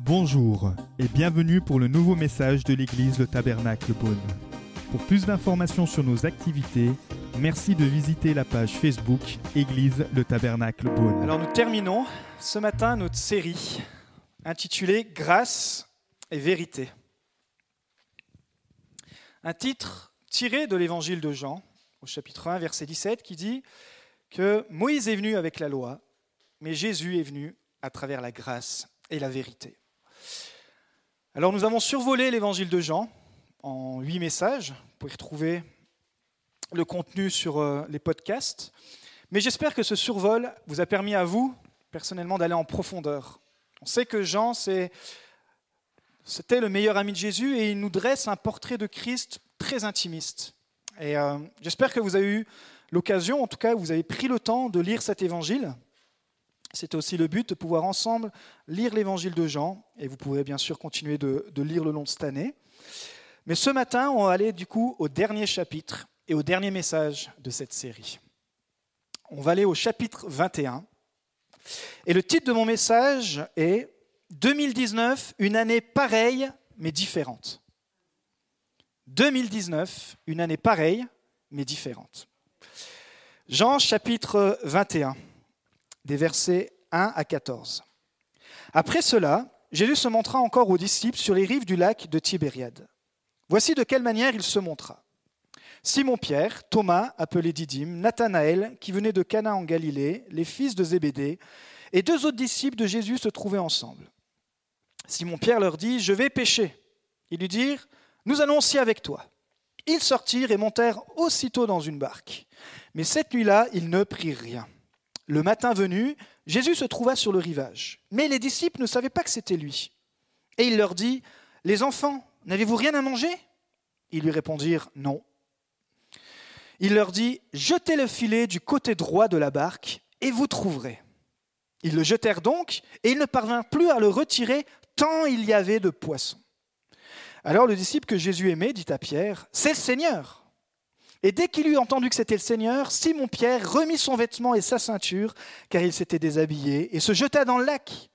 Bonjour et bienvenue pour le nouveau message de l'église Le Tabernacle Beaune. Pour plus d'informations sur nos activités, merci de visiter la page Facebook Église Le Tabernacle Beaune. Alors nous terminons ce matin notre série intitulée Grâce et vérité. Un titre tiré de l'évangile de Jean au chapitre 1 verset 17 qui dit que Moïse est venu avec la loi, mais Jésus est venu à travers la grâce et la vérité. Alors nous avons survolé l'évangile de Jean en huit messages. Vous pouvez retrouver le contenu sur euh, les podcasts. Mais j'espère que ce survol vous a permis à vous, personnellement, d'aller en profondeur. On sait que Jean, c'était le meilleur ami de Jésus et il nous dresse un portrait de Christ très intimiste. Et euh, j'espère que vous avez eu l'occasion, en tout cas, vous avez pris le temps de lire cet évangile. C'était aussi le but de pouvoir ensemble lire l'évangile de Jean, et vous pouvez bien sûr continuer de, lire le long de cette année. Mais ce matin, on va aller du coup au dernier chapitre et au dernier message de cette série. On va aller au chapitre 21. Et le titre de mon message est 2019, une année pareille mais différente. 2019, une année pareille mais différente. Jean chapitre 21 des versets 1 à 14. Après cela, Jésus se montra encore aux disciples sur les rives du lac de Tibériade. Voici de quelle manière il se montra. Simon-Pierre, Thomas, appelé Didyme, Nathanaël, qui venait de Cana en Galilée, les fils de Zébédée, et deux autres disciples de Jésus se trouvaient ensemble. Simon-Pierre leur dit Je vais pêcher. Ils lui dirent Nous allons aussi avec toi. Ils sortirent et montèrent aussitôt dans une barque. Mais cette nuit-là, ils ne prirent rien. Le matin venu, Jésus se trouva sur le rivage. Mais les disciples ne savaient pas que c'était lui. Et il leur dit, Les enfants, n'avez-vous rien à manger? Ils lui répondirent, Non. Il leur dit, Jetez le filet du côté droit de la barque, et vous trouverez. Ils le jetèrent donc, et il ne parvint plus à le retirer, tant il y avait de poissons. Alors le disciple que Jésus aimait dit à Pierre, C'est le Seigneur. Et dès qu'il eut entendu que c'était le Seigneur, Simon-Pierre remit son vêtement et sa ceinture, car il s'était déshabillé, et se jeta dans le lac.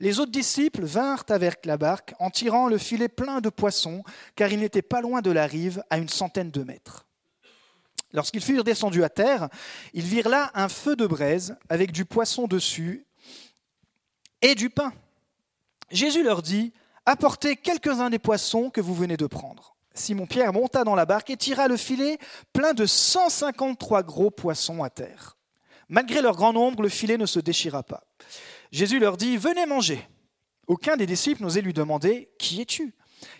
Les autres disciples vinrent avec la barque en tirant le filet plein de poissons, car ils n'étaient pas loin de la rive, à une centaine de mètres. Lorsqu'ils furent descendus à terre, ils virent là un feu de braise avec du poisson dessus et du pain. Jésus leur dit, Apportez quelques-uns des poissons que vous venez de prendre. Simon-Pierre monta dans la barque et tira le filet plein de 153 gros poissons à terre. Malgré leur grand nombre, le filet ne se déchira pas. Jésus leur dit, Venez manger. Aucun des disciples n'osait lui demander, Qui es-tu?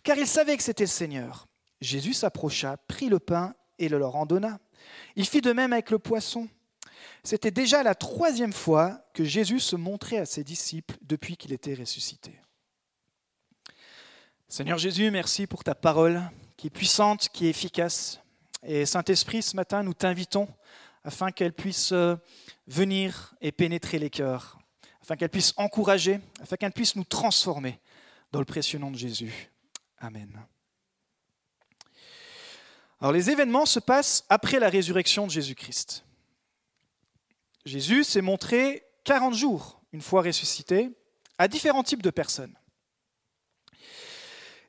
Car il savait que c'était le Seigneur. Jésus s'approcha, prit le pain et le leur en donna. Il fit de même avec le poisson. C'était déjà la troisième fois que Jésus se montrait à ses disciples depuis qu'il était ressuscité. Seigneur Jésus, merci pour ta parole qui est puissante, qui est efficace. Et Saint-Esprit, ce matin, nous t'invitons afin qu'elle puisse euh, venir et pénétrer les cœurs, afin qu'elle puisse encourager, afin qu'elle puisse nous transformer dans le précieux nom de Jésus. Amen. Alors les événements se passent après la résurrection de Jésus-Christ. Jésus s'est montré 40 jours, une fois ressuscité, à différents types de personnes.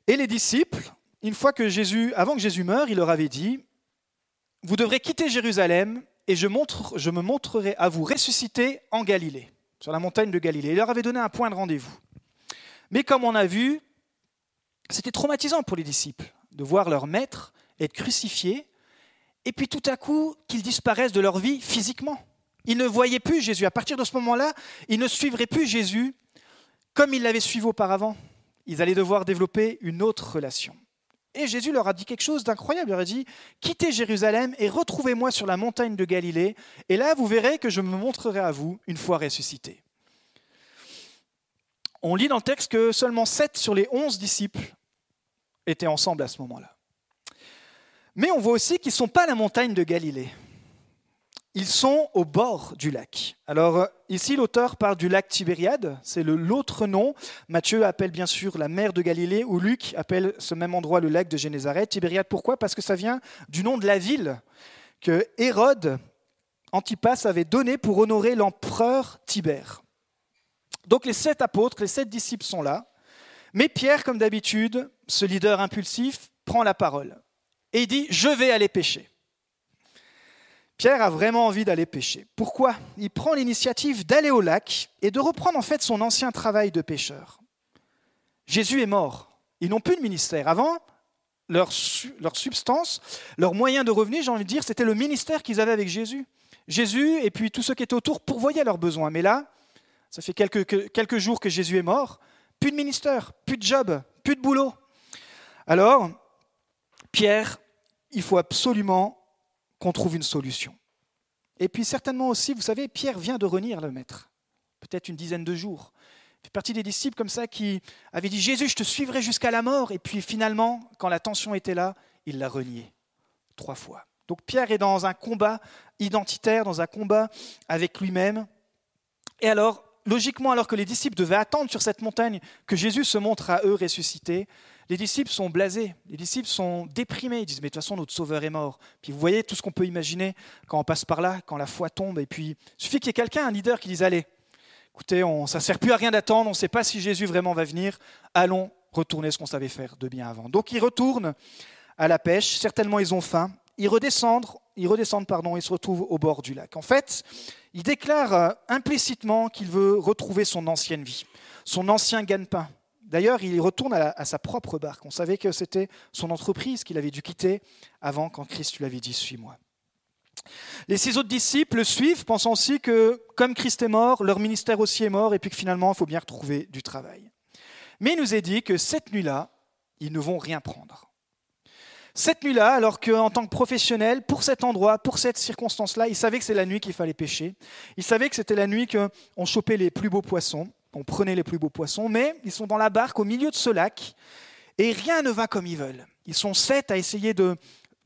Et les disciples une fois que Jésus, avant que Jésus meure, il leur avait dit, vous devrez quitter Jérusalem et je, me montrerai à vous ressuscité en Galilée, sur la montagne de Galilée. Il leur avait donné un point de rendez-vous. Mais comme on a vu, c'était traumatisant pour les disciples de voir leur maître être crucifié et puis tout à coup qu'ils disparaissent de leur vie physiquement. Ils ne voyaient plus Jésus. À partir de ce moment-là, ils ne suivraient plus Jésus comme ils l'avaient suivi auparavant. Ils allaient devoir développer une autre relation. Et Jésus leur a dit quelque chose d'incroyable. Il leur a dit, quittez Jérusalem et retrouvez-moi sur la montagne de Galilée, et là vous verrez que je me montrerai à vous une fois ressuscité. On lit dans le texte que seulement 7 sur les 11 disciples étaient ensemble à ce moment-là. Mais on voit aussi qu'ils ne sont pas à la montagne de Galilée. Ils sont au bord du lac. Alors euh, ici, l'auteur parle du lac Tibériade, c'est l'autre nom. Matthieu appelle bien sûr la mer de Galilée, ou Luc appelle ce même endroit le lac de Génézareth. Tibériade, pourquoi? Parce que ça vient du nom de la ville que Hérode Antipas avait donné pour honorer l'empereur Tibère. Donc les sept apôtres, les sept disciples sont là, mais Pierre, comme d'habitude, ce leader impulsif, prend la parole et dit, je vais aller pêcher. Pierre a vraiment envie d'aller pêcher. Pourquoi? Il prend l'initiative d'aller au lac et de reprendre en fait son ancien travail de pêcheur. Jésus est mort. Ils n'ont plus de ministère. Avant, leur, substance, leur moyen de revenu, j'ai envie de dire, c'était le ministère qu'ils avaient avec Jésus. Jésus et puis tous ceux qui étaient autour pourvoyaient leurs besoins. Mais là, ça fait quelques, quelques jours que Jésus est mort. Plus de ministère, plus de job, plus de boulot. Alors, Pierre, il faut absolument qu'on trouve une solution. Et puis certainement aussi, vous savez, Pierre vient de renier le maître, peut-être une dizaine de jours. Il fait partie des disciples comme ça qui avaient dit Jésus, je te suivrai jusqu'à la mort. Et puis finalement, quand la tension était là, il l'a renié trois fois. Donc Pierre est dans un combat identitaire, dans un combat avec lui-même. Et alors, logiquement, alors que les disciples devaient attendre sur cette montagne que Jésus se montre à eux ressuscité, les disciples sont blasés, les disciples sont déprimés, ils disent mais de toute façon notre sauveur est mort. Puis vous voyez tout ce qu'on peut imaginer quand on passe par là, quand la foi tombe, et puis il suffit qu'il y ait quelqu'un, un leader qui dise allez, écoutez, on, ça ne sert plus à rien d'attendre, on ne sait pas si Jésus vraiment va venir, allons retourner ce qu'on savait faire de bien avant. Donc ils retournent à la pêche, certainement ils ont faim, ils redescendent, ils redescendent pardon, ils se retrouvent au bord du lac. En fait, il déclare euh, implicitement qu'il veut retrouver son ancienne vie, son ancien gagne-pain, D'ailleurs, il retourne à, sa propre barque. On savait que c'était son entreprise qu'il avait dû quitter avant quand Christ lui avait dit Suis-moi. Les six autres disciples le suivent, pensant aussi que, comme Christ est mort, leur ministère aussi est mort, et puis que finalement, il faut bien retrouver du travail. Mais il nous est dit que cette nuit-là, ils ne vont rien prendre. Cette nuit-là, alors qu'en tant que professionnel, pour cet endroit, pour cette circonstance-là, ils savaient que c'est la nuit qu'il fallait pêcher. Ils savaient que c'était la nuit qu'on chopait les plus beaux poissons on prenait les plus beaux poissons, mais ils sont dans la barque au milieu de ce lac et rien ne va comme ils veulent. Ils sont sept à essayer de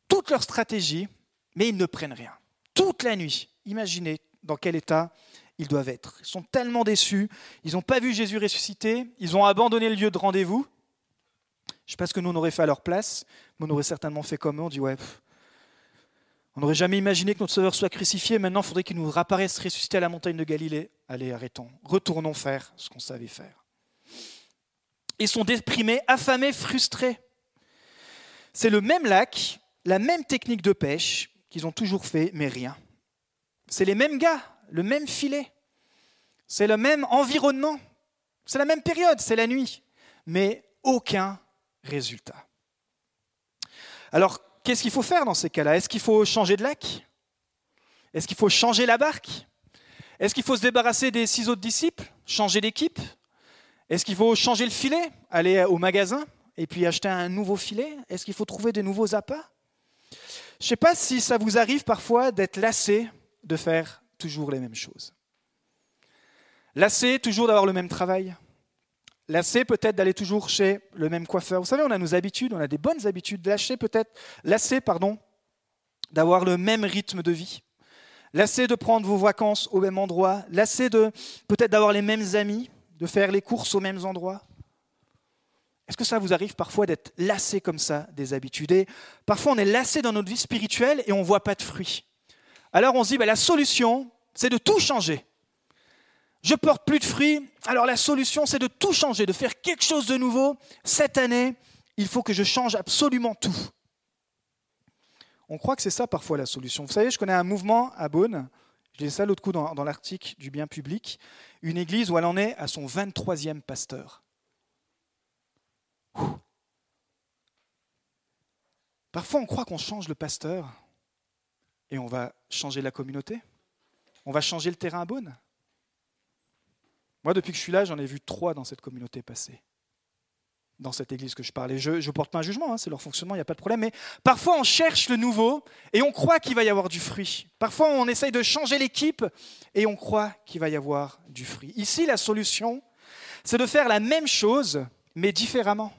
toute leur stratégie, mais ils ne prennent rien. Toute la nuit, imaginez dans quel état ils doivent être. Ils sont tellement déçus, ils n'ont pas vu Jésus ressusciter, ils ont abandonné le lieu de rendez-vous. Je ne sais pas ce que nous on aurait fait à leur place, mais on aurait certainement fait comme eux, on dit ouais, on n'aurait jamais imaginé que notre Sauveur soit crucifié. Maintenant, il faudrait qu'il nous réapparaisse ressuscité à la montagne de Galilée. Allez, arrêtons. Retournons faire ce qu'on savait faire. Ils sont déprimés, affamés, frustrés. C'est le même lac, la même technique de pêche qu'ils ont toujours fait, mais rien. C'est les mêmes gars, le même filet. C'est le même environnement. C'est la même période, c'est la nuit. Mais aucun résultat. Alors, qu'est-ce qu'il faut faire dans ces cas-là? Est-ce qu'il faut changer de lac? Est-ce qu'il faut changer la barque? Est-ce qu'il faut se débarrasser des six autres disciples Changer d'équipe Est-ce qu'il faut changer le filet Aller au magasin et puis acheter un nouveau filet? Est-ce qu'il faut trouver de nouveaux appâts? Je ne sais pas si ça vous arrive parfois d'être lassé de faire toujours les mêmes choses. Lassé toujours d'avoir le même travail, Lassé peut-être d'aller toujours chez le même coiffeur. Vous savez, on a nos habitudes, on a des bonnes habitudes. Lassé peut-être, lassé, pardon, d'avoir le même rythme de vie. Lassé de prendre vos vacances au même endroit. Lassé de peut-être d'avoir les mêmes amis, de faire les courses aux mêmes endroits. Est-ce que ça vous arrive parfois d'être lassé comme ça des habitudes? Parfois, on est lassé dans notre vie spirituelle et on ne voit pas de fruits. Alors on se dit, bah, la solution, c'est de tout changer je porte plus de fruits, alors la solution c'est de tout changer, de faire quelque chose de nouveau. Cette année, il faut que je change absolument tout. On croit que c'est ça parfois la solution. Vous savez, je connais un mouvement à Beaune, je disais ça l'autre coup dans, dans l'article du bien public, une église où elle en est à son 23e pasteur. Parfois on croit qu'on change le pasteur et on va changer la communauté, on va changer le terrain à Beaune. Moi, depuis que je suis là, j'en ai vu trois dans cette communauté passer, dans cette église que je parlais. Je ne porte pas un jugement, hein, c'est leur fonctionnement, il n'y a pas de problème. Mais parfois, on cherche le nouveau et on croit qu'il va y avoir du fruit. Parfois, on essaye de changer l'équipe et on croit qu'il va y avoir du fruit. Ici, la solution, c'est de faire la même chose, mais différemment.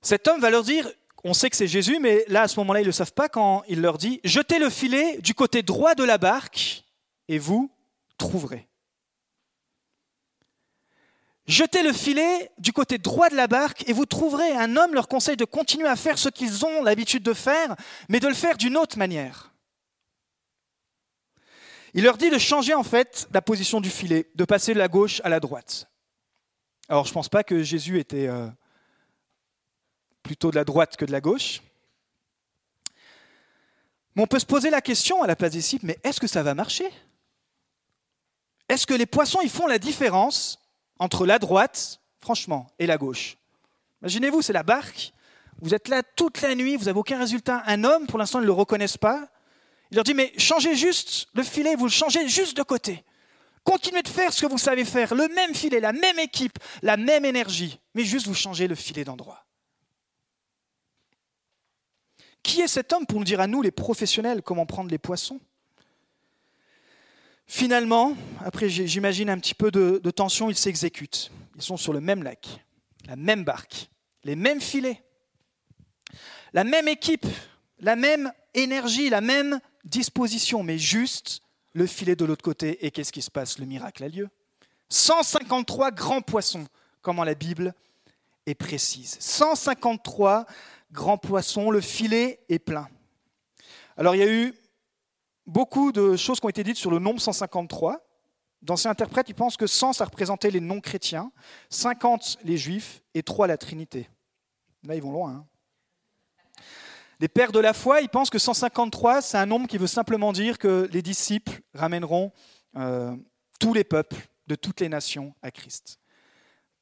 Cet homme va leur dire, on sait que c'est Jésus, mais là, à ce moment-là, ils ne le savent pas quand il leur dit, jetez le filet du côté droit de la barque et vous, trouverez. Jetez le filet du côté droit de la barque et vous trouverez. Un homme leur conseille de continuer à faire ce qu'ils ont l'habitude de faire, mais de le faire d'une autre manière. Il leur dit de changer en fait la position du filet, de passer de la gauche à la droite. Alors je ne pense pas que Jésus était euh, plutôt de la droite que de la gauche. Mais on peut se poser la question à la place des disciples, mais est-ce que ça va marcher? Est-ce que les poissons, ils font la différence entre la droite, franchement, et la gauche Imaginez-vous, c'est la barque, vous êtes là toute la nuit, vous n'avez aucun résultat. Un homme, pour l'instant, ils ne le reconnaissent pas. Il leur dit, mais changez juste le filet, vous le changez juste de côté. Continuez de faire ce que vous savez faire, le même filet, la même équipe, la même énergie, mais juste vous changez le filet d'endroit. Qui est cet homme pour nous dire à nous, les professionnels, comment prendre les poissons? Finalement, après j'imagine un petit peu de, tension, ils s'exécutent. Ils sont sur le même lac, la même barque, les mêmes filets, la même équipe, la même énergie, la même disposition, mais juste le filet de l'autre côté. Et qu'est-ce qui se passe? Le miracle a lieu. 153 grands poissons, comment la Bible est précise. 153 grands poissons, le filet est plein. Alors il y a eu beaucoup de choses qui ont été dites sur le nombre 153. D'anciens interprètes, ils pensent que 100, ça représentait les non-chrétiens, 50 les juifs et 3 la Trinité. Là, ils vont loin. Hein. les pères de la foi, ils pensent que 153, c'est un nombre qui veut simplement dire que les disciples ramèneront euh, tous les peuples de toutes les nations à Christ.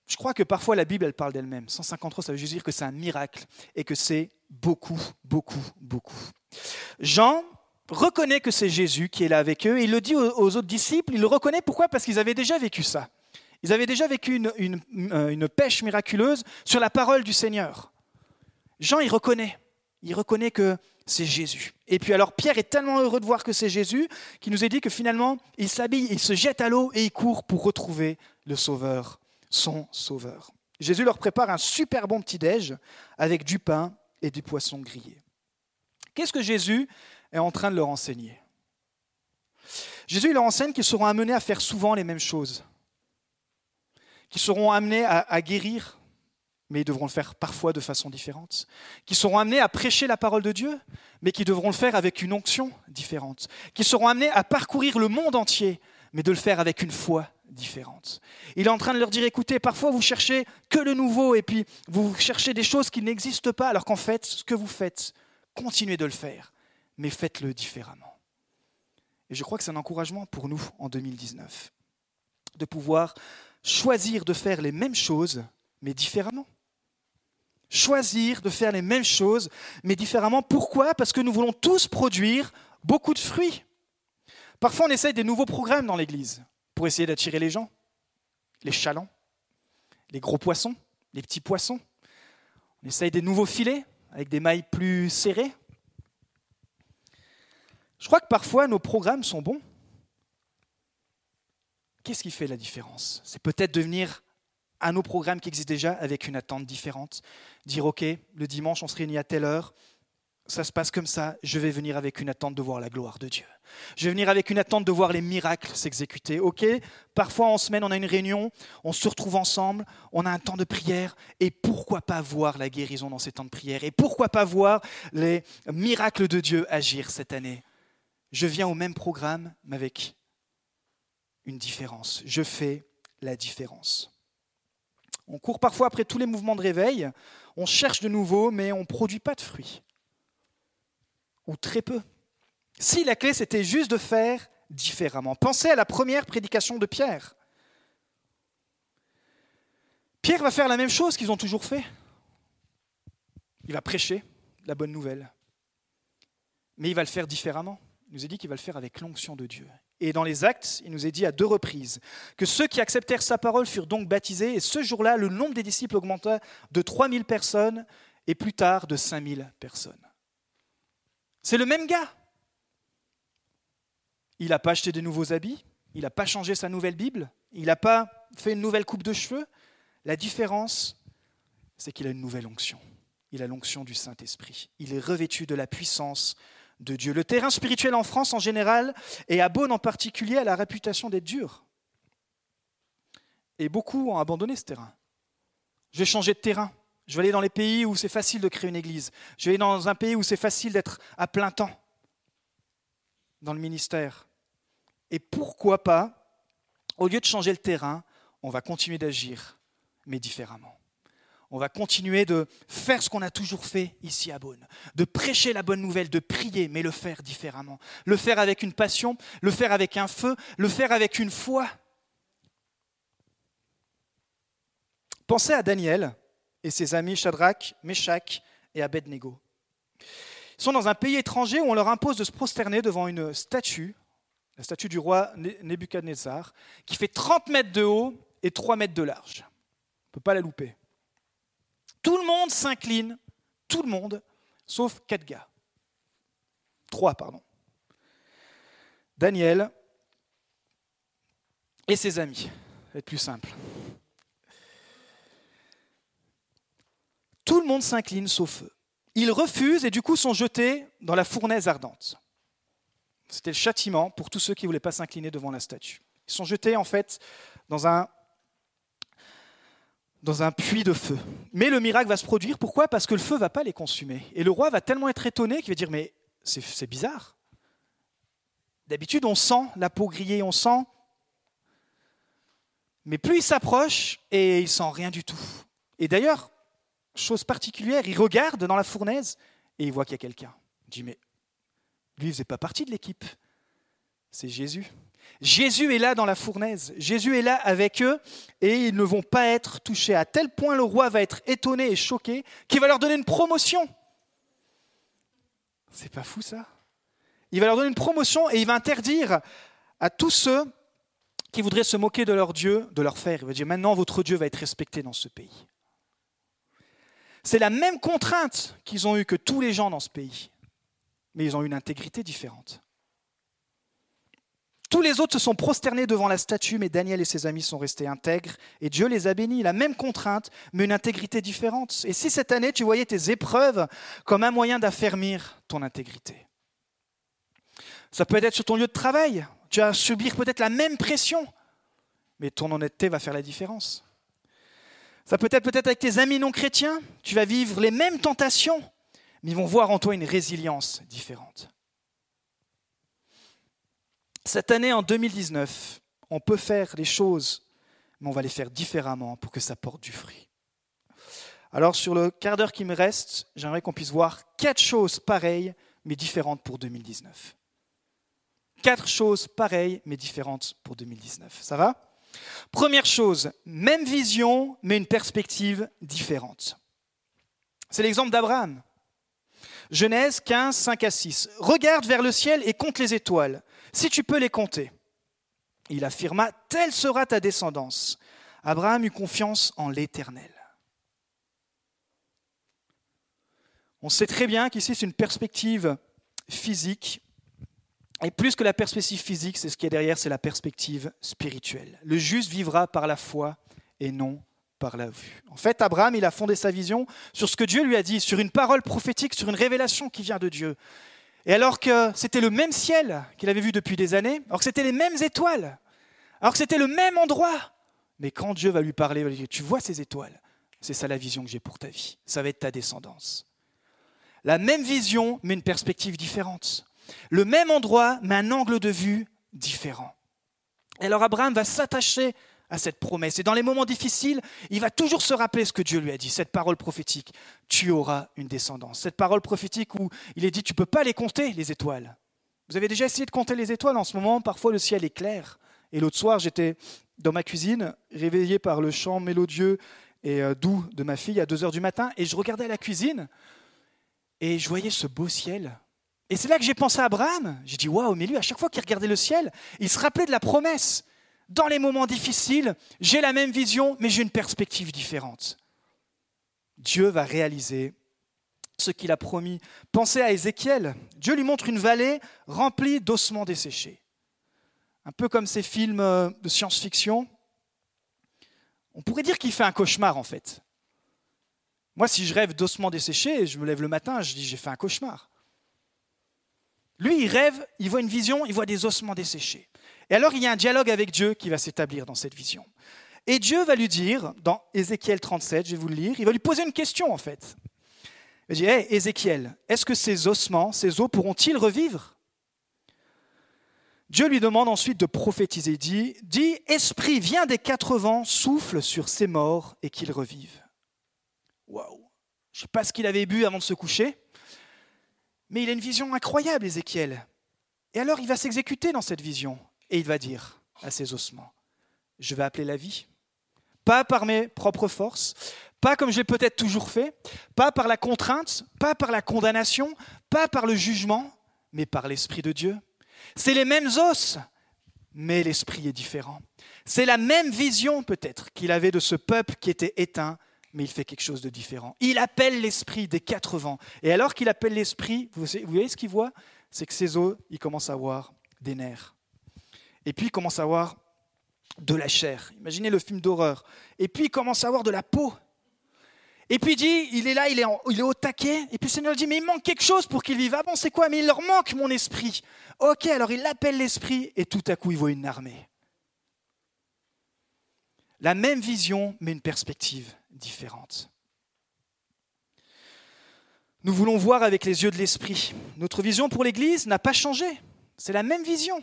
Je crois que parfois la Bible, elle parle d'elle-même. 153, ça veut juste dire que c'est un miracle et que c'est beaucoup, beaucoup, beaucoup. Jean reconnaît que c'est Jésus qui est là avec eux il le dit aux, autres disciples. Il le reconnaît pourquoi? Parce qu'ils avaient déjà vécu ça. Ils avaient déjà vécu une, euh, une, pêche miraculeuse sur la parole du Seigneur. Jean, il reconnaît. Il reconnaît que c'est Jésus. Et puis alors Pierre est tellement heureux de voir que c'est Jésus qu'il nous a dit que finalement, il s'habille, il se jette à l'eau et il court pour retrouver le Sauveur son sauveur. Jésus leur prépare un super bon petit-déj avec du pain et du poisson grillé. Qu'est-ce que Jésus est en train de leur enseigner Jésus leur enseigne qu'ils seront amenés à faire souvent les mêmes choses, qu'ils seront amenés à, guérir, mais ils devront le faire parfois de façon différente, qu'ils seront amenés à prêcher la parole de Dieu, mais qu'ils devront le faire avec une onction différente, qu'ils seront amenés à parcourir le monde entier, mais de le faire avec une foi différentes. Il est en train de leur dire, écoutez, parfois vous cherchez que le nouveau et puis vous cherchez des choses qui n'existent pas, alors qu'en fait, ce que vous faites, continuez de le faire, mais faites-le différemment. Et je crois que c'est un encouragement pour nous en 2019, de pouvoir choisir de faire les mêmes choses, mais différemment. Choisir de faire les mêmes choses, mais différemment. Pourquoi? Parce que nous voulons tous produire beaucoup de fruits. Parfois, on essaye des nouveaux programmes dans l'Église pour essayer d'attirer les gens. Les chalands, les gros poissons, les petits poissons. On essaye des nouveaux filets avec des mailles plus serrées. Je crois que parfois nos programmes sont bons. Qu'est-ce qui fait la différence? C'est peut-être de venir à nos programmes qui existent déjà avec une attente différente. Dire, OK, le dimanche, on se réunit à telle heure, ça se passe comme ça, je vais venir avec une attente de voir la gloire de Dieu. Je vais venir avec une attente de voir les miracles s'exécuter. Ok, parfois en semaine on a une réunion, on se retrouve ensemble, on a un temps de prière, et pourquoi pas voir la guérison dans ces temps de prière? Et pourquoi pas voir les miracles de Dieu agir cette année? Je viens au même programme, mais avec une différence. Je fais la différence. On court parfois après tous les mouvements de réveil, on cherche de nouveau, mais on ne produit pas de fruits ou très peu. Si la clé, c'était juste de faire différemment. Pensez à la première prédication de Pierre. Pierre va faire la même chose qu'ils ont toujours fait. Il va prêcher la bonne nouvelle. Mais il va le faire différemment. Il nous a dit qu'il va le faire avec l'onction de Dieu. Et dans les actes, il nous est dit à deux reprises que ceux qui acceptèrent sa parole furent donc baptisés. Et ce jour-là, le nombre des disciples augmenta de 3000 personnes et plus tard de 5000 personnes. C'est le même gars. Il n'a pas acheté de nouveaux habits, il n'a pas changé sa nouvelle Bible, il n'a pas fait une nouvelle coupe de cheveux. La différence, c'est qu'il a une nouvelle onction. Il a l'onction du Saint-Esprit. Il est revêtu de la puissance de Dieu. Le terrain spirituel en France en général, et à Beaune en particulier, a la réputation d'être dur. Et beaucoup ont abandonné ce terrain. Je vais changer de terrain. Je vais aller dans les pays où c'est facile de créer une église. Je vais aller dans un pays où c'est facile d'être à plein temps dans le ministère. Et pourquoi pas, au lieu de changer le terrain, on va continuer d'agir, mais différemment. On va continuer de faire ce qu'on a toujours fait ici à Beaune, de prêcher la bonne nouvelle, de prier, mais le faire différemment. Le faire avec une passion, le faire avec un feu, le faire avec une foi. Pensez à Daniel et ses amis Shadrach, Meshach et Abednego. Ils sont dans un pays étranger où on leur impose de se prosterner devant une statue, la statue du roi Nebuchadnezzar, qui fait 30 mètres de haut et 3 mètres de large. On ne peut pas la louper. Tout le monde s'incline, tout le monde, sauf quatre gars. Trois, pardon. Daniel et ses amis. Être plus simple. Tout le monde s'incline sauf eux. Ils refusent et du coup sont jetés dans la fournaise ardente. C'était le châtiment pour tous ceux qui ne voulaient pas s'incliner devant la statue. Ils sont jetés en fait dans un dans un puits de feu. Mais le miracle va se produire. Pourquoi? Parce que le feu ne va pas les consumer. Et le roi va tellement être étonné qu'il va dire, mais c'est bizarre. D'habitude, on sent la peau grillée, on sent. Mais plus il s'approche, et il sent rien du tout. Et d'ailleurs, chose particulière, il regarde dans la fournaise et il voit qu'il y a quelqu'un. Il dit, mais lui, il faisait pas partie de l'équipe. C'est Jésus. Jésus est là dans la fournaise, Jésus est là avec eux et ils ne vont pas être touchés. À tel point le roi va être étonné et choqué qu'il va leur donner une promotion. C'est pas fou ça? Il va leur donner une promotion et il va interdire à tous ceux qui voudraient se moquer de leur Dieu de leur faire. Il va dire maintenant votre Dieu va être respecté dans ce pays. C'est la même contrainte qu'ils ont eue que tous les gens dans ce pays, mais ils ont une intégrité différente. Tous les autres se sont prosternés devant la statue, mais Daniel et ses amis sont restés intègres et Dieu les a bénis. La même contrainte, mais une intégrité différente. Et si cette année tu voyais tes épreuves comme un moyen d'affermir ton intégrité? Ça peut être sur ton lieu de travail. Tu vas subir peut-être la même pression, mais ton honnêteté va faire la différence. Ça peut être peut-être avec tes amis non chrétiens. Tu vas vivre les mêmes tentations, mais ils vont voir en toi une résilience différente. Cette année, en 2019, on peut faire les choses, mais on va les faire différemment pour que ça porte du fruit. Alors, sur le quart d'heure qui me reste, j'aimerais qu'on puisse voir quatre choses pareilles, mais différentes pour 2019. Quatre choses pareilles, mais différentes pour 2019. Ça va? Première chose, même vision, mais une perspective différente. C'est l'exemple d'Abraham. Genèse 15, 5 à 6. Regarde vers le ciel et compte les étoiles si tu peux les compter. Il affirma, telle sera ta descendance. Abraham eut confiance en l'Éternel. On sait très bien qu'ici c'est une perspective physique, et plus que la perspective physique, c'est ce qui est derrière, c'est la perspective spirituelle. Le juste vivra par la foi et non par la vue. En fait, Abraham, il a fondé sa vision sur ce que Dieu lui a dit, sur une parole prophétique, sur une révélation qui vient de Dieu. Et alors que c'était le même ciel qu'il avait vu depuis des années, alors que c'était les mêmes étoiles, alors que c'était le même endroit, mais quand Dieu va lui parler, il va lui dire, tu vois ces étoiles, c'est ça la vision que j'ai pour ta vie, ça va être ta descendance. La même vision, mais une perspective différente. Le même endroit, mais un angle de vue différent. Et alors Abraham va s'attacher à cette promesse. Et dans les moments difficiles, il va toujours se rappeler ce que Dieu lui a dit, cette parole prophétique. Tu auras une descendance. Cette parole prophétique où il est dit, tu ne peux pas les compter, les étoiles. Vous avez déjà essayé de compter les étoiles en ce moment? Parfois le ciel est clair. Et l'autre soir, j'étais dans ma cuisine, réveillé par le chant mélodieux et euh, doux de ma fille à 2 heures du matin, et je regardais la cuisine, et je voyais ce beau ciel. Et c'est là que j'ai pensé à Abraham. J'ai dit, waouh, mais lui, à chaque fois qu'il regardait le ciel, il se rappelait de la promesse dans les moments difficiles, j'ai la même vision, mais j'ai une perspective différente. Dieu va réaliser ce qu'il a promis. Pensez à Ézéchiel. Dieu lui montre une vallée remplie d'ossements desséchés. Un peu comme ces films euh, de science-fiction. On pourrait dire qu'il fait un cauchemar en fait. Moi, si je rêve d'ossements desséchés, je me lève le matin, je dis j'ai fait un cauchemar. Lui, il rêve, il voit une vision, il voit des ossements desséchés. Et alors il y a un dialogue avec Dieu qui va s'établir dans cette vision. Et Dieu va lui dire, dans Ézéchiel 37, je vais vous le lire, il va lui poser une question en fait. Il va dire, hey, Ézéchiel, est-ce que ces ossements, ces os pourront-ils revivre? Dieu lui demande ensuite de prophétiser. Dit, dit Esprit, viens des quatre vents, souffle sur ces morts et qu'ils revivent. Waouh Je ne sais pas ce qu'il avait bu avant de se coucher, mais il a une vision incroyable, Ézéchiel. Et alors il va s'exécuter dans cette vision et il va dire à ses ossements Je vais appeler la vie. Pas par mes propres forces, pas comme j'ai peut-être toujours fait, pas par la contrainte, pas par la condamnation, pas par le jugement, mais par l'Esprit de Dieu. C'est les mêmes os, mais l'Esprit est différent. C'est la même vision peut-être qu'il avait de ce peuple qui était éteint, mais il fait quelque chose de différent. Il appelle l'Esprit des quatre vents. Et alors qu'il appelle l'Esprit, vous voyez ce qu'il voit? C'est que ses os, il commence à avoir des nerfs. Et puis il commence à avoir de la chair. Imaginez le film d'horreur. Et puis il commence à avoir de la peau. Et puis il dit, il est là, il est, au taquet. Et puis le Seigneur dit, mais il manque quelque chose pour qu'il vive. Ah bon, c'est quoi? Mais il leur manque mon esprit. Ok, alors il appelle l'esprit et tout à coup il voit une armée. La même vision, mais une perspective différente. Nous voulons voir avec les yeux de l'esprit. Notre vision pour l'Église n'a pas changé. C'est la même vision.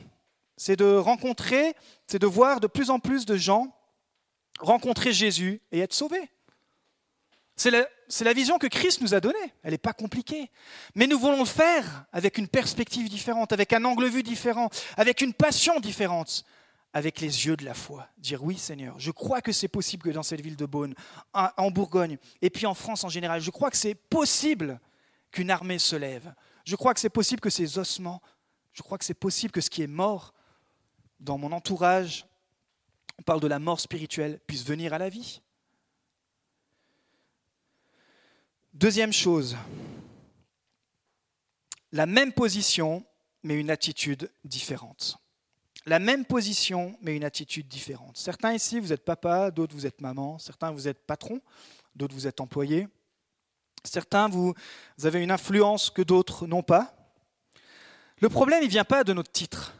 C'est de rencontrer, c'est de voir de plus en plus de gens rencontrer Jésus et être sauvés. C'est la, vision que Christ nous a donnée. Elle n'est pas compliquée. Mais nous voulons le faire avec une perspective différente, avec un angle vue différent, avec une passion différente, avec les yeux de la foi. Dire oui Seigneur, je crois que c'est possible que dans cette ville de Beaune, en Bourgogne, et puis en France en général, je crois que c'est possible qu'une armée se lève. Je crois que c'est possible que ces ossements, je crois que c'est possible que ce qui est mort dans mon entourage, on parle de la mort spirituelle, puisse venir à la vie. Deuxième chose, la même position, mais une attitude différente. La même position, mais une attitude différente. Certains ici, vous êtes papa, d'autres, vous êtes maman, certains, vous êtes patron, d'autres, vous êtes employé. Certains, vous avez une influence que d'autres n'ont pas. Le problème, il ne vient pas de notre titre.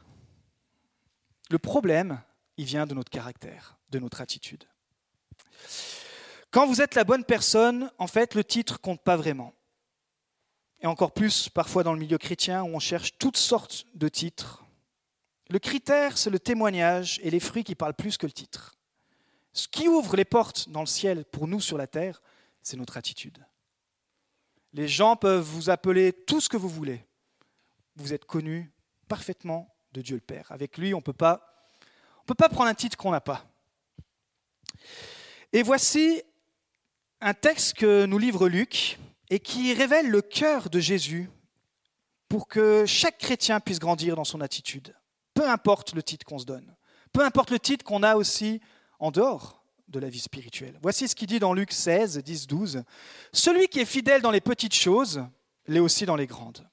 Le problème, il vient de notre caractère, de notre attitude. Quand vous êtes la bonne personne, en fait, le titre compte pas vraiment. Et encore plus parfois dans le milieu chrétien où on cherche toutes sortes de titres. Le critère, c'est le témoignage et les fruits qui parlent plus que le titre. Ce qui ouvre les portes dans le ciel pour nous sur la terre, c'est notre attitude. Les gens peuvent vous appeler tout ce que vous voulez. Vous êtes connu parfaitement de Dieu le Père. Avec lui, on ne peut pas prendre un titre qu'on n'a pas. Et voici un texte que nous livre Luc et qui révèle le cœur de Jésus pour que chaque chrétien puisse grandir dans son attitude, peu importe le titre qu'on se donne, peu importe le titre qu'on a aussi en dehors de la vie spirituelle. Voici ce qu'il dit dans Luc 16, 10, 12. Celui qui est fidèle dans les petites choses l'est aussi dans les grandes.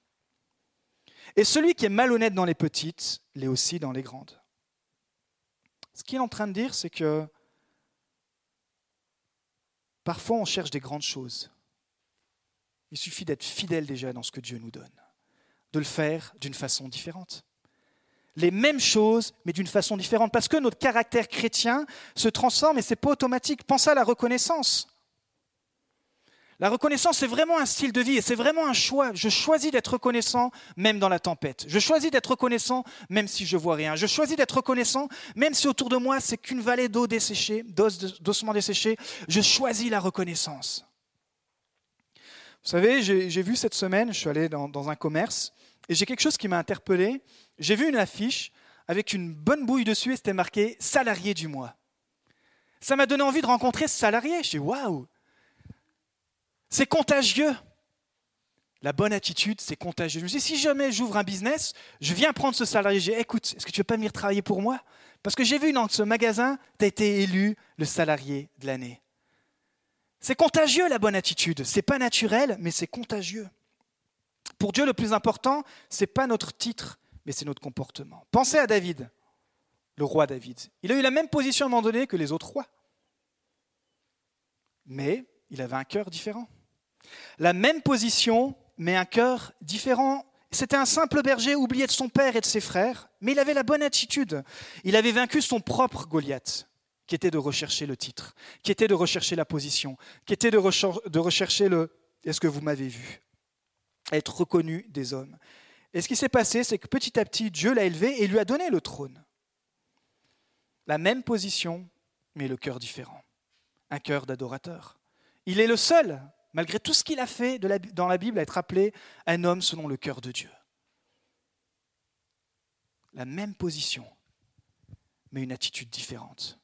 Et celui qui est malhonnête dans les petites l'est aussi dans les grandes. Ce qu'il est en train de dire, c'est que Parfois, on cherche des grandes choses. Il suffit d'être fidèle déjà dans ce que Dieu nous donne, de le faire d'une façon différente. Les mêmes choses, mais d'une façon différente, parce que notre caractère chrétien se transforme et ce n'est pas automatique. Pensez à la reconnaissance. La reconnaissance, c'est vraiment un style de vie et c'est vraiment un choix. Je choisis d'être reconnaissant même dans la tempête. Je choisis d'être reconnaissant même si je vois rien. Je choisis d'être reconnaissant même si autour de moi c'est qu'une vallée d'eau desséchée, d'ossements desséchés. Je choisis la reconnaissance. Vous savez, j'ai vu cette semaine, je suis allé dans, dans un commerce et j'ai quelque chose qui m'a interpellé. J'ai vu une affiche avec une bonne bouille dessus et c'était marqué salarié du mois. Ça m'a donné envie de rencontrer ce salarié. Je dis waouh, c'est contagieux. La bonne attitude, c'est contagieux. Je me dis, si jamais j'ouvre un business, je viens prendre ce salarié, je dis, écoute, est-ce que tu veux pas venir travailler pour moi? Parce que j'ai vu dans ce magasin, tu as été élu le salarié de l'année. C'est contagieux la bonne attitude. C'est pas naturel, mais c'est contagieux. Pour Dieu, le plus important, c'est pas notre titre, mais c'est notre comportement. Pensez à David, le roi David. Il a eu la même position à un moment donné que les autres rois. Mais il avait un cœur différent la même position, mais un cœur différent. C'était un simple berger oublié de son père et de ses frères, mais il avait la bonne attitude. Il avait vaincu son propre Goliath, qui était de rechercher le titre, qui était de rechercher la position, qui était de, rechercher le est-ce que vous m'avez vu? Être reconnu des hommes. Et ce qui s'est passé, c'est que petit à petit, Dieu l'a élevé et lui a donné le trône. La même position, mais le cœur différent. Un cœur d'adorateur. Il est le seul, malgré tout ce qu'il a fait dans la Bible, à être appelé un homme selon le cœur de Dieu. La même position, mais une attitude différente.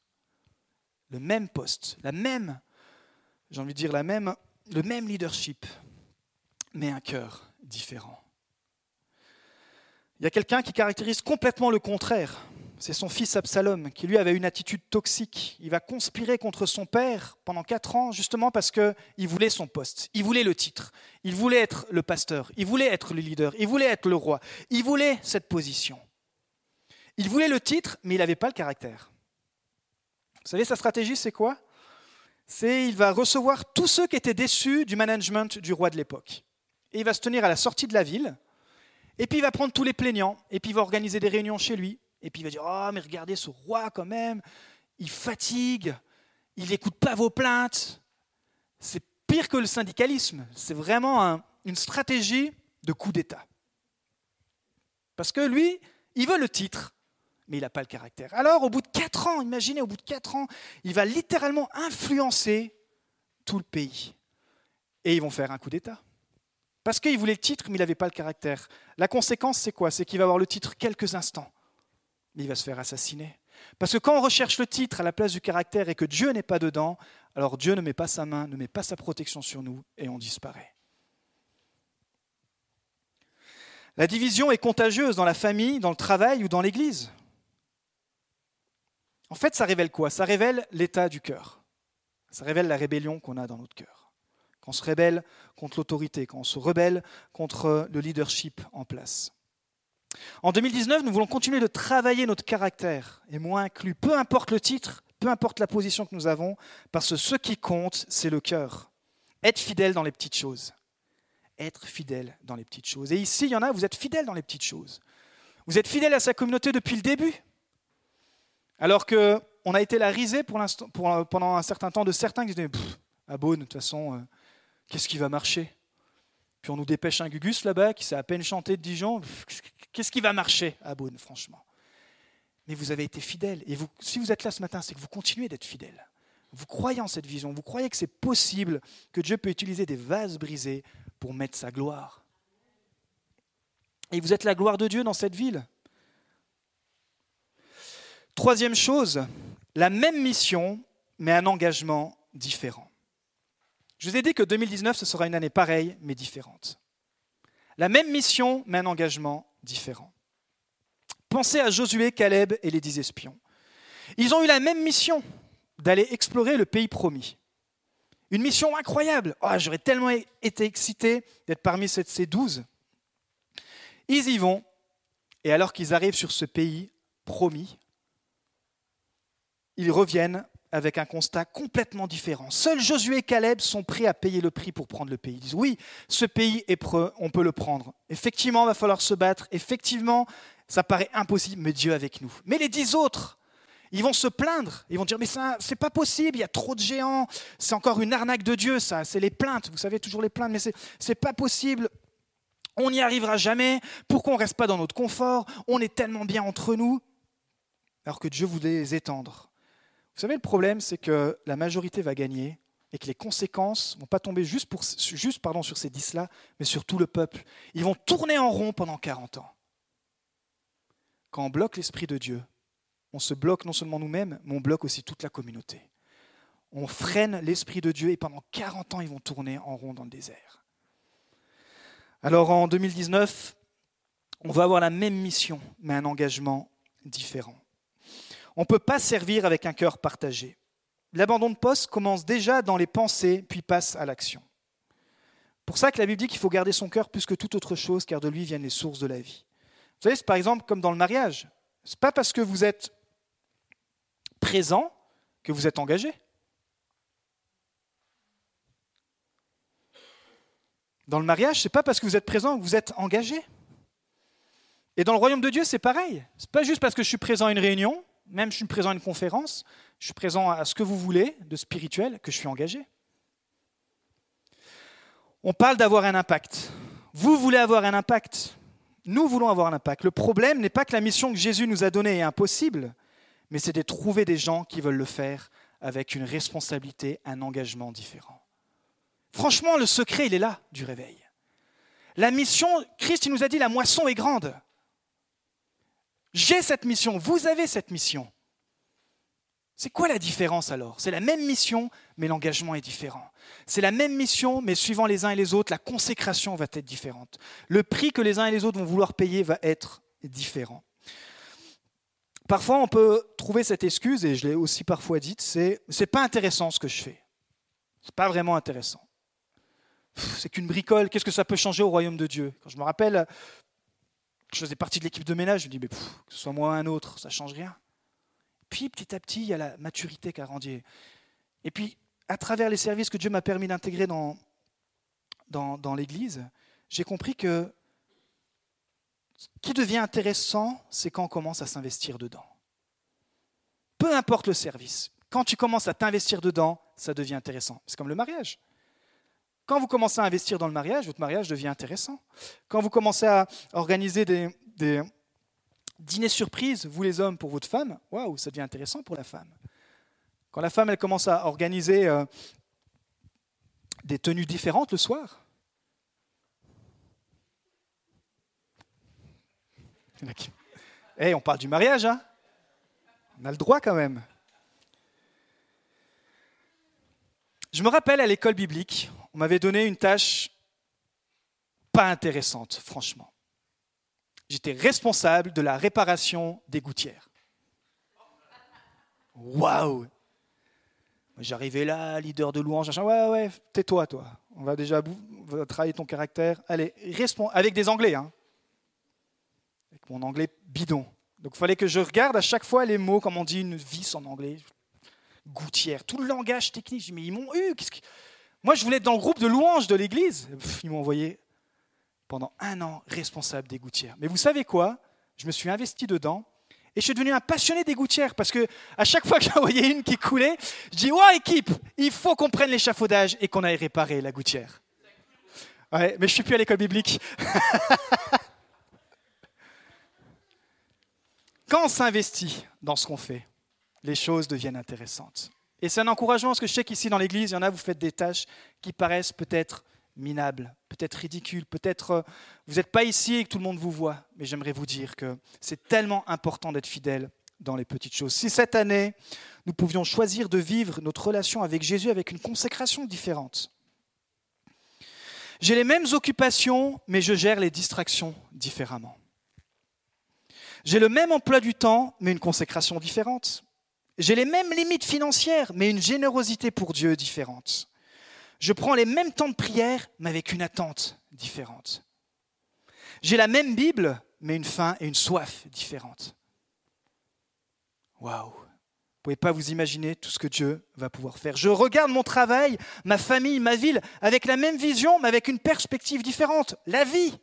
Le même poste, la même, j'ai envie dire, la même, le même leadership, mais un cœur différent. Il y a quelqu'un qui caractérise complètement le contraire. C'est son fils Absalom, qui lui avait une attitude toxique. Il va conspirer contre son père pendant quatre ans, justement parce qu'il voulait son poste, il voulait le titre, il voulait être le pasteur, il voulait être le leader, il voulait être le roi, il voulait cette position. Il voulait le titre, mais il n'avait pas le caractère. Vous savez, sa stratégie, c'est quoi? C'est il va recevoir tous ceux qui étaient déçus du management du roi de l'époque. Et il va se tenir à la sortie de la ville, et puis il va prendre tous les plaignants, et puis il va organiser des réunions chez lui, et puis il va dire Oh, mais regardez ce roi quand même, il fatigue, il n'écoute pas vos plaintes. C'est pire que le syndicalisme, c'est vraiment une stratégie de coup d'État. Parce que lui, il veut le titre, mais il n'a pas le caractère. Alors, au bout de quatre ans, imaginez, au bout de quatre ans, il va littéralement influencer tout le pays. Et ils vont faire un coup d'État. Parce qu'il voulait le titre, mais il n'avait pas le caractère. La conséquence, c'est quoi? C'est qu'il va avoir le titre quelques instants, il va se faire assassiner. Parce que quand on recherche le titre à la place du caractère et que Dieu n'est pas dedans, alors Dieu ne met pas sa main, ne met pas sa protection sur nous et on disparaît. La division est contagieuse dans la famille, dans le travail ou dans l'Église. En fait, ça révèle quoi? Ça révèle l'état du cœur. Ça révèle la rébellion qu'on a dans notre cœur quand on se rebelle contre l'autorité, quand on se rebelle contre le leadership en place. En 2019, nous voulons continuer de travailler notre caractère, et moi inclus, peu importe le titre, peu importe la position que nous avons, parce que ce qui compte, c'est le cœur. Être fidèle dans les petites choses. Être fidèle dans les petites choses. Et ici, il y en a, vous êtes fidèle dans les petites choses. Vous êtes fidèle à sa communauté depuis le début. Alors qu'on a été la risée pour, pendant un certain temps de certains qui disaient à Beaune, de toute façon, euh, qu'est-ce qui va marcher? Puis on nous dépêche un Gugus là-bas qui sait à peine chanter de Dijon. Qu'est-ce qui va marcher? À Beaune, franchement Mais vous avez été fidèle. Et si vous êtes là ce matin, c'est que vous continuez d'être fidèle. Vous croyez en cette vision. Vous croyez que c'est possible que Dieu peut utiliser des vases brisés pour mettre sa gloire. Et vous êtes la gloire de Dieu dans cette ville. Troisième chose, la même mission, mais un engagement différent. Je vous ai dit que 2019, ce sera une année pareille, mais différente. La même mission, mais un engagement différent. Pensez à Josué, Caleb et les dix espions. Ils ont eu la même mission d'aller explorer le pays promis. Une mission incroyable. Oh, J'aurais tellement été excité d'être parmi ces douze. Ils y vont, et alors qu'ils arrivent sur ce pays promis, ils reviennent avec un constat complètement différent. Seuls Josué et Caleb sont prêts à payer le prix pour prendre le pays. Ils disent oui, ce pays est on peut le prendre. Effectivement, il va falloir se battre. Effectivement, ça paraît impossible, mais Dieu avec nous. Mais les dix autres, ils vont se plaindre. Ils vont dire mais ça, c'est pas possible. Il y a trop de géants. C'est encore une arnaque de Dieu, ça. C'est les plaintes. Vous savez toujours les plaintes, mais c'est c'est pas possible. On n'y arrivera jamais. Pourquoi on reste pas dans notre confort? On est tellement bien entre nous. Alors que Dieu voulait les étendre vous savez, le problème, c'est que la majorité va gagner et que les conséquences ne vont pas tomber juste, sur ces dix-là, mais sur tout le peuple. Ils vont tourner en rond pendant 40 ans. Quand on bloque l'Esprit de Dieu, on se bloque non seulement nous-mêmes, mais on bloque aussi toute la communauté. On freine l'Esprit de Dieu et pendant 40 ans, ils vont tourner en rond dans le désert. Alors en 2019, on va avoir la même mission, mais un engagement différent. On ne peut pas servir avec un cœur partagé. L'abandon de poste commence déjà dans les pensées, puis passe à l'action. Pour ça que la Bible dit qu'il faut garder son cœur plus que toute autre chose, car de lui viennent les sources de la vie. Vous savez, c'est par exemple comme dans le mariage. Ce n'est pas parce que vous êtes présent que vous êtes engagé. Dans le mariage, ce n'est pas parce que vous êtes présent que vous êtes engagé. Et dans le royaume de Dieu, c'est pareil. Ce n'est pas juste parce que je suis présent à une réunion même je suis présent à une conférence, je suis présent à ce que vous voulez de spirituel, que je suis engagé. On parle d'avoir un impact. Vous voulez avoir un impact. nous voulons avoir un impact. Le problème n'est pas que la mission que Jésus nous a donnée est impossible, mais c'est de trouver des gens qui veulent le faire avec une responsabilité, un engagement différent. Franchement, le secret, il est là du réveil. La mission, Christ il nous a dit, la moisson est grande. J'ai cette mission, vous avez cette mission. C'est quoi la différence alors? C'est la même mission, mais l'engagement est différent. C'est la même mission, mais suivant les uns et les autres, la consécration va être différente. Le prix que les uns et les autres vont vouloir payer va être différent. Parfois, on peut trouver cette excuse, et je l'ai aussi parfois dite, c'est c'est pas intéressant ce que je fais. C'est pas vraiment intéressant. C'est qu'une bricole. Qu'est-ce que ça peut changer au royaume de Dieu? Quand je me rappelle, je faisais partie de l'équipe de ménage, je me dis, mais que ce soit moi ou un autre, ça change rien. Puis petit à petit, il y a la maturité qui a rendu. Et puis, à travers les services que Dieu m'a permis d'intégrer dans, dans, dans l'Église, j'ai compris que ce qui devient intéressant, c'est quand on commence à s'investir dedans. Peu importe le service, quand tu commences à t'investir dedans, ça devient intéressant. C'est comme le mariage. Quand vous commencez à investir dans le mariage, votre mariage devient intéressant. Quand vous commencez à organiser des, dîners surprises, vous les hommes, pour votre femme, waouh, ça devient intéressant pour la femme. Quand la femme, elle commence à organiser euh, des tenues différentes le soir, Eh, on parle du mariage, hein On a le droit quand même. Je me rappelle à l'école biblique, on m'avait donné une tâche pas intéressante, franchement. J'étais responsable de la réparation des gouttières. Waouh J'arrivais là, leader de louange, ouais, ouais, tais-toi, toi. On va déjà travailler ton caractère. Allez, avec des Anglais, hein avec mon anglais bidon. Donc il fallait que je regarde à chaque fois les mots, comme on dit une vis en anglais, gouttière, tout le langage technique. Mais ils m'ont eu. Moi, je voulais être dans le groupe de louanges de l'église. Ils m'ont envoyé pendant un an responsable des gouttières. Mais vous savez quoi? Je me suis investi dedans et je suis devenu un passionné des gouttières parce que à chaque fois que j'envoyais une qui coulait, je dis Ouais, équipe, il faut qu'on prenne l'échafaudage et qu'on aille réparer la gouttière. Ouais, mais je suis plus à l'école biblique. Quand on s'investit dans ce qu'on fait, les choses deviennent intéressantes. Et c'est un encouragement parce que je sais qu'ici dans l'Église, il y en a, vous faites des tâches qui paraissent peut-être minables, peut-être ridicules, peut-être euh, vous n'êtes pas ici et que tout le monde vous voit. Mais j'aimerais vous dire que c'est tellement important d'être fidèle dans les petites choses. Si cette année, nous pouvions choisir de vivre notre relation avec Jésus avec une consécration différente. J'ai les mêmes occupations, mais je gère les distractions différemment. J'ai le même emploi du temps, mais une consécration différente. J'ai les mêmes limites financières, mais une générosité pour Dieu différente. Je prends les mêmes temps de prière, mais avec une attente différente. J'ai la même Bible, mais une faim et une soif différentes. Waouh! Vous ne pouvez pas vous imaginer tout ce que Dieu va pouvoir faire. Je regarde mon travail, ma famille, ma ville, avec la même vision, mais avec une perspective différente. La vie,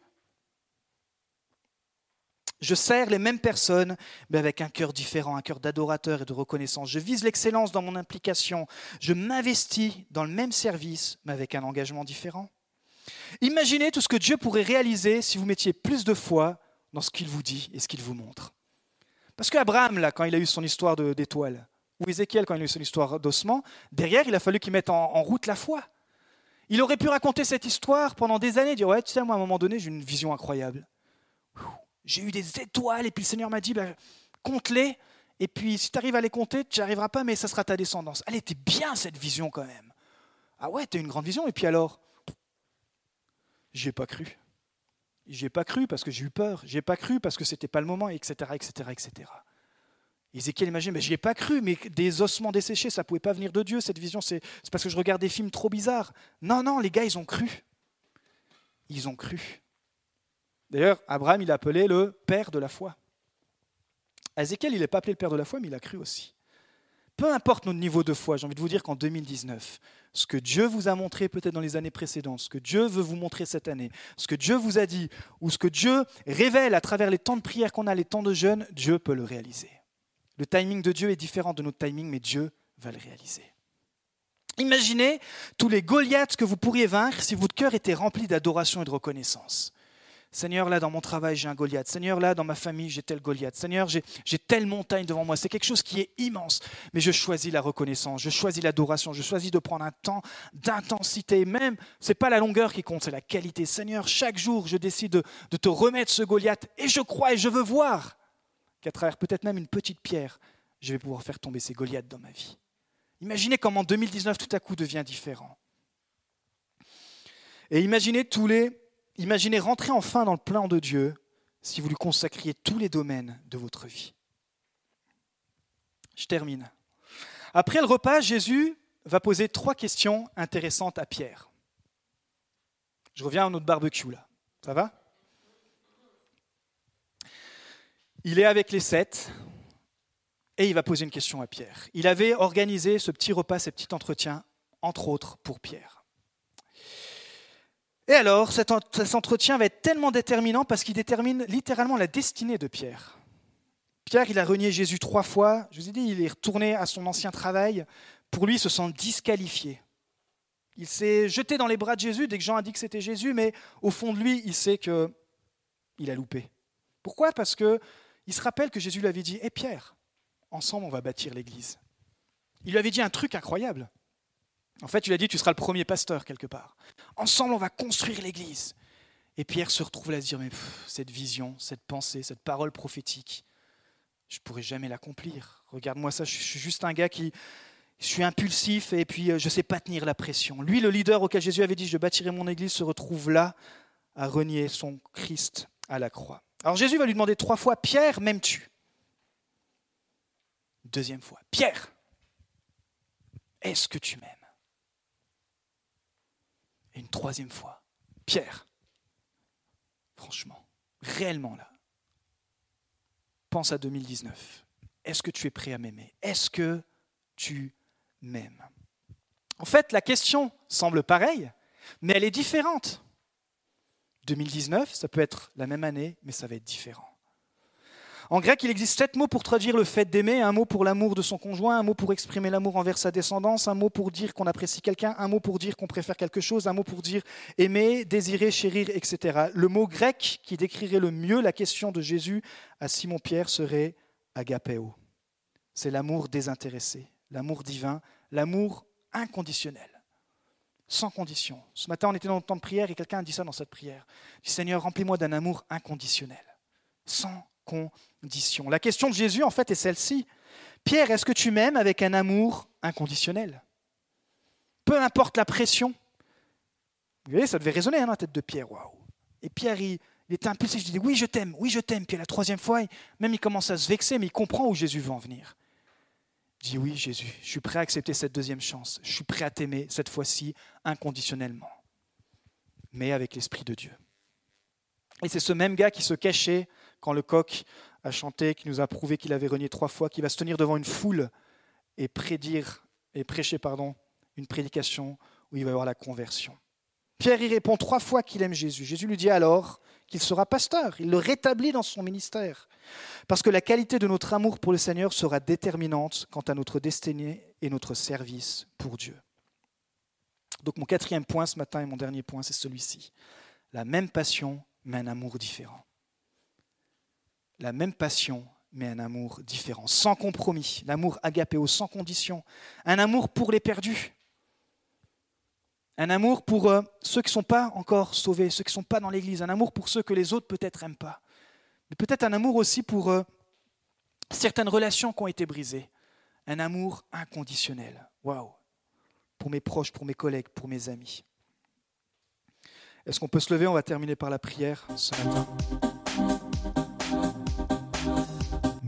je sers les mêmes personnes, mais avec un cœur différent, un cœur d'adorateur et de reconnaissance. Je vise l'excellence dans mon implication. Je m'investis dans le même service, mais avec un engagement différent. Imaginez tout ce que Dieu pourrait réaliser si vous mettiez plus de foi dans ce qu'il vous dit et ce qu'il vous montre. Parce qu'Abraham, là, quand il a eu son histoire d'étoile, ou Ézéchiel, quand il a eu son histoire d'ossement, derrière, il a fallu qu'il mette en, route la foi. Il aurait pu raconter cette histoire pendant des années, dire Ouais, tu sais, moi, à un moment donné, j'ai une vision incroyable j'ai eu des étoiles, et puis le Seigneur m'a dit, bah, compte-les, et puis si tu arrives à les compter, tu n'y arriveras pas, mais ça sera ta descendance. Elle était bien cette vision quand même. Ah ouais, tu as une grande vision, et puis alors? J'ai pas cru. J'ai pas cru parce que j'ai eu peur. J'ai pas cru parce que c'était pas le moment, etc., etc., etc. Ézéchiel imagine, mais j'y ai pas cru, mais des ossements desséchés, ça pouvait pas venir de Dieu, cette vision, c'est parce que je regarde des films trop bizarres. Non, non, les gars, ils ont cru. Ils ont cru. D'ailleurs, Abraham, il appelé le père de la foi. Ézéchiel, il n'est pas appelé le père de la foi, mais il a cru aussi. Peu importe notre niveau de foi, j'ai envie de vous dire qu'en 2019, ce que Dieu vous a montré peut-être dans les années précédentes, ce que Dieu veut vous montrer cette année, ce que Dieu vous a dit, ou ce que Dieu révèle à travers les temps de prière qu'on a, les temps de jeûne, Dieu peut le réaliser. Le timing de Dieu est différent de notre timing, mais Dieu va le réaliser. Imaginez tous les Goliaths que vous pourriez vaincre si votre cœur était rempli d'adoration et de reconnaissance. Seigneur, là, dans mon travail, j'ai un Goliath. Seigneur, là, dans ma famille, j'ai tel Goliath. Seigneur, j'ai telle montagne devant moi. C'est quelque chose qui est immense. Mais je choisis la reconnaissance, je choisis l'adoration, je choisis de prendre un temps d'intensité. Même, ce n'est pas la longueur qui compte, c'est la qualité. Seigneur, chaque jour, je décide de, de te remettre ce Goliath. Et je crois et je veux voir qu'à travers peut-être même une petite pierre, je vais pouvoir faire tomber ces Goliaths dans ma vie. Imaginez comment 2019 tout à coup devient différent. Et imaginez tous les Imaginez rentrer enfin dans le plan de Dieu si vous lui consacriez tous les domaines de votre vie. Je termine. Après le repas, Jésus va poser trois questions intéressantes à Pierre. Je reviens à notre barbecue là. Ça va? Il est avec les sept et il va poser une question à Pierre. Il avait organisé ce petit repas, ce petit entretien, entre autres, pour Pierre. Et alors, cet, entretien va être tellement déterminant parce qu'il détermine littéralement la destinée de Pierre. Pierre, il a renié Jésus trois fois. Je vous ai dit, il est retourné à son ancien travail. Pour lui, il se sent disqualifié. Il s'est jeté dans les bras de Jésus dès que Jean a dit que c'était Jésus, mais au fond de lui, il sait que il a loupé. Pourquoi? Parce que il se rappelle que Jésus lui avait dit "Eh Pierre, ensemble on va bâtir l'église." Il lui avait dit un truc incroyable. En fait, il a dit, tu seras le premier pasteur quelque part. Ensemble, on va construire l'Église. Et Pierre se retrouve là à se dire, mais cette vision, cette pensée, cette parole prophétique, je ne pourrai jamais l'accomplir. Regarde-moi ça, je suis juste un gars qui... Je suis impulsif et puis euh, je ne sais pas tenir la pression. Lui, le leader auquel Jésus avait dit, je bâtirai mon Église, se retrouve là à renier son Christ à la croix. Alors Jésus va lui demander trois fois, Pierre, m'aimes-tu? Deuxième fois, Pierre, est-ce que tu m'aimes? Et une troisième fois, Pierre, franchement, réellement là, pense à 2019. Est-ce que tu es prêt à m'aimer? Est-ce que tu m'aimes? En fait, la question semble pareille, mais elle est différente. 2019, ça peut être la même année, mais ça va être différent. En grec, il existe sept mots pour traduire le fait d'aimer, un mot pour l'amour de son conjoint, un mot pour exprimer l'amour envers sa descendance, un mot pour dire qu'on apprécie quelqu'un, un mot pour dire qu'on préfère quelque chose, un mot pour dire aimer, désirer, chérir, etc. Le mot grec qui décrirait le mieux la question de Jésus à Simon-Pierre serait agapeo. C'est l'amour désintéressé, l'amour divin, l'amour inconditionnel sans condition. Ce matin, on était dans le temps de prière et quelqu'un a dit ça dans cette prière. dit Seigneur, remplis-moi d'un amour inconditionnel, sans condition. La question de Jésus, en fait, est celle-ci. Pierre, est-ce que tu m'aimes avec un amour inconditionnel? Peu importe la pression. Vous voyez, ça devait résonner hein, dans la tête de Pierre. Waouh Et Pierre, il, était impulsif. Je dis oui, je t'aime, oui, je t'aime. Puis la troisième fois, même il commence à se vexer, mais il comprend où Jésus veut en venir. Je dis oui, Jésus, je suis prêt à accepter cette deuxième chance. Je suis prêt à t'aimer cette fois-ci inconditionnellement, mais avec l'Esprit de Dieu. Et c'est ce même gars qui se cachait quand le coq a chanté, qui nous a prouvé qu'il avait renié trois fois, qui va se tenir devant une foule et prédire et prêcher pardon, une prédication où il va y avoir la conversion. Pierre y répond trois fois qu'il aime Jésus. Jésus lui dit alors qu'il sera pasteur. Il le rétablit dans son ministère. Parce que la qualité de notre amour pour le Seigneur sera déterminante quant à notre destinée et notre service pour Dieu. Donc mon quatrième point ce matin et mon dernier point, c'est celui-ci. La même passion, mais un amour différent la même passion, mais un amour différent, sans compromis, l'amour agapéo, sans condition, un amour pour les perdus, un amour pour euh, ceux qui ne sont pas encore sauvés, ceux qui ne sont pas dans l'Église, un amour pour ceux que les autres peut-être n'aiment pas, mais peut-être un amour aussi pour euh, certaines relations qui ont été brisées, un amour inconditionnel. Waouh. Pour mes proches, pour mes collègues, pour mes amis. Est-ce qu'on peut se lever? On va terminer par la prière ce matin.